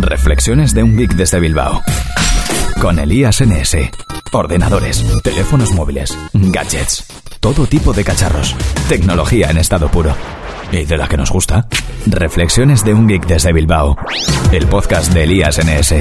Reflexiones de un geek desde Bilbao. Con Elías NS. Ordenadores, teléfonos móviles, gadgets, todo tipo de cacharros. Tecnología en estado puro. Y de la que nos gusta. Reflexiones de un geek desde Bilbao. El podcast de Elías NS.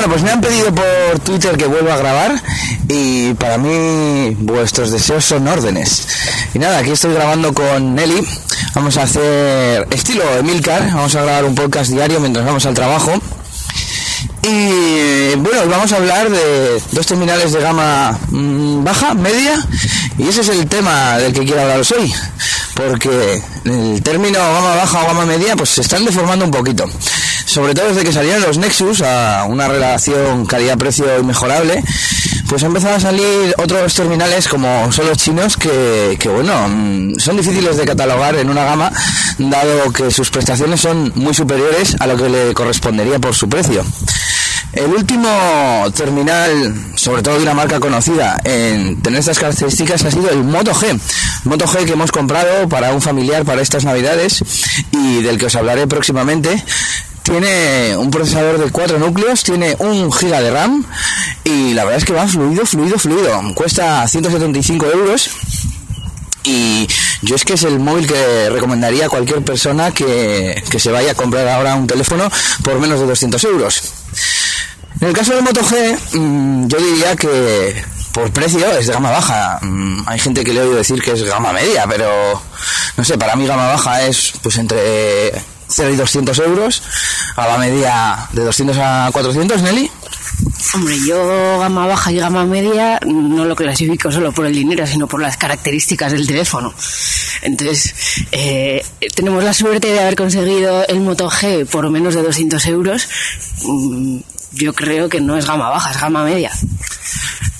Bueno, pues me han pedido por Twitter que vuelva a grabar y para mí vuestros deseos son órdenes. Y nada, aquí estoy grabando con Nelly. Vamos a hacer estilo Emilcar, vamos a grabar un podcast diario mientras vamos al trabajo. Y bueno, vamos a hablar de dos terminales de gama mm, baja, media, y ese es el tema del que quiero hablaros hoy, porque el término gama baja o gama media pues se están deformando un poquito sobre todo desde que salieron los Nexus a una relación calidad-precio inmejorable, pues han empezado a salir otros terminales como son los chinos que, que, bueno, mm, son difíciles de catalogar en una gama, dado que sus prestaciones son muy superiores a lo que le correspondería por su precio. El último terminal, sobre todo de una marca conocida en tener estas características, ha sido el Moto G. Moto G que hemos comprado para un familiar para estas navidades y del que os hablaré próximamente tiene un procesador de 4 núcleos, tiene un giga de RAM y la verdad es que va fluido, fluido, fluido. Cuesta 175 euros y yo es que es el móvil que recomendaría a cualquier persona que, que se vaya a comprar ahora un teléfono por menos de 200 euros. En el caso del Moto G, mm, yo diría que por precio es de gama baja. Mm, hay gente que le he oído decir que es gama media, pero no sé, para mí gama baja es pues entre 0 y 200 euros, a la media de 200 a 400, Nelly. Hombre, yo gama baja y gama media no lo clasifico solo por el dinero, sino por las características del teléfono. Entonces, eh, tenemos la suerte de haber conseguido el Moto G por menos de 200 euros. Mm, yo creo que no es gama baja, es gama media.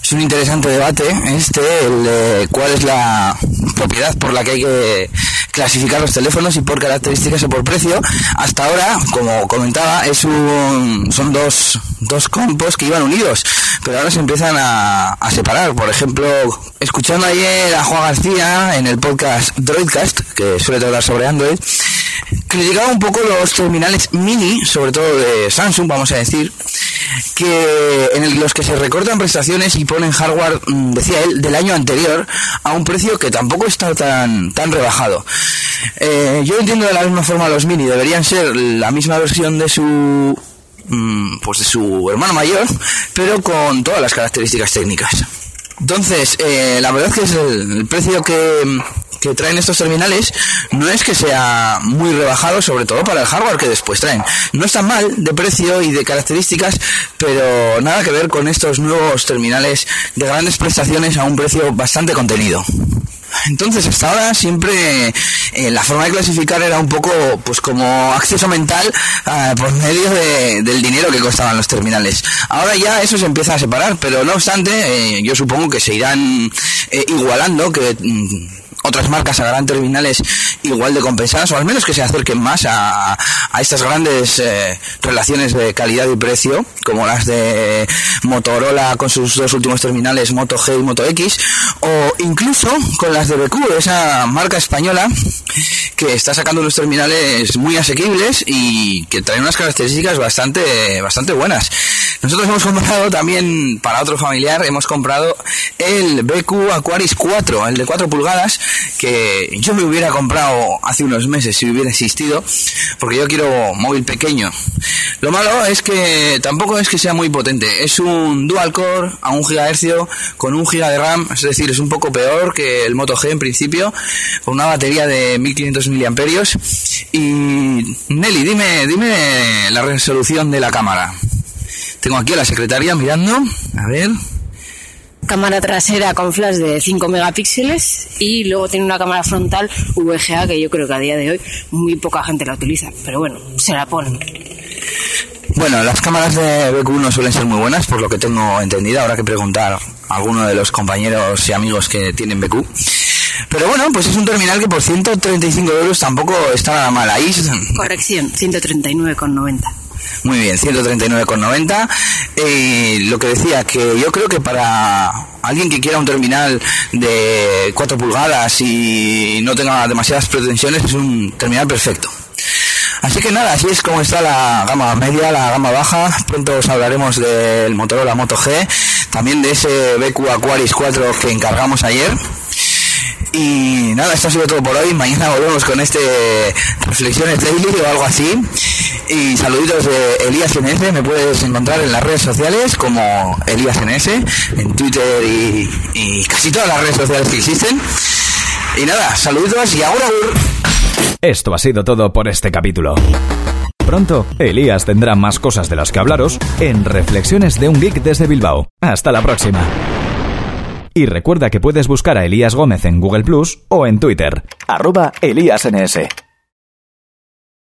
Es un interesante debate este, el de cuál es la propiedad por la que hay que clasificar los teléfonos y por características o por precio. Hasta ahora, como comentaba, es un, son dos, dos compos que iban unidos, pero ahora se empiezan a, a separar. Por ejemplo, escuchando ayer a Juan García en el podcast Droidcast, que suele tratar sobre Android, criticaba un poco los terminales mini, sobre todo de Samsung, vamos a decir, que en los que se recortan prestaciones y ponen hardware, mm, decía él, del año anterior a un precio que tampoco está tan, tan rebajado. Eh, yo entiendo de la misma forma los mini, deberían ser la misma versión de su mm, pues de su hermano mayor, pero con todas las características técnicas. Entonces, eh, la verdad es que es el, el precio que, que traen estos terminales no es que sea muy rebajado, sobre todo para el hardware que después traen. No está mal de precio y de características, pero nada que ver con estos nuevos terminales de grandes prestaciones a un precio bastante contenido. Entonces, hasta ahora siempre eh, la forma de clasificar era un poco pues como acceso mental eh, por medio de, del dinero que costaban los terminales. Ahora ya eso se empieza a separar, pero no obstante, eh, yo supongo que se irán eh, igualando, que mm, otras marcas harán terminales igual de compensadas o al menos que se acerquen más a, a estas grandes eh, relaciones de calidad y precio como las de Motorola con sus dos últimos terminales Moto G y Moto X o incluso con las de BQ, esa marca española que está sacando unos terminales muy asequibles y que traen unas características bastante bastante buenas. Nosotros hemos comprado también para otro familiar, hemos comprado el BQ Aquaris 4, el de 4 pulgadas, que yo me hubiera comprado hace unos meses si hubiera existido, porque yo quiero móvil pequeño. Lo malo es que tampoco es que sea muy potente, es un dual core a un gigahercio con un giga de RAM, es decir, es un poco peor que el Moto G en principio, con una batería de 1500 miliamperios. Y Nelly, dime, dime la resolución de la cámara. Tengo aquí a la secretaria mirando. A ver. Cámara trasera con flash de 5 megapíxeles y luego tiene una cámara frontal VGA que yo creo que a día de hoy muy poca gente la utiliza. Pero bueno, se la ponen. Bueno, las cámaras de BQ no suelen ser muy buenas, por lo que tengo entendido. Habrá que preguntar a alguno de los compañeros y amigos que tienen BQ. Pero bueno, pues es un terminal que por 135 euros tampoco está nada mal. Ahí Corrección, 139,90. Muy bien, 139,90. Eh, lo que decía, que yo creo que para alguien que quiera un terminal de 4 pulgadas y no tenga demasiadas pretensiones, es un terminal perfecto. Así que nada, así es como está la gama media, la gama baja. Pronto os hablaremos del Motorola Moto G, también de ese BQ Aquaris 4 que encargamos ayer. Y nada, esto ha sido todo por hoy. Mañana volvemos con este Reflexiones Daily o algo así. Y saluditos de Elías NS. Me puedes encontrar en las redes sociales como Elías NS, en Twitter y, y casi todas las redes sociales que existen. Y nada, saludos y ahora. Esto ha sido todo por este capítulo. Pronto, Elías tendrá más cosas de las que hablaros en Reflexiones de un Geek desde Bilbao. Hasta la próxima. Y recuerda que puedes buscar a Elías Gómez en Google Plus o en Twitter, arroba ElíasNS.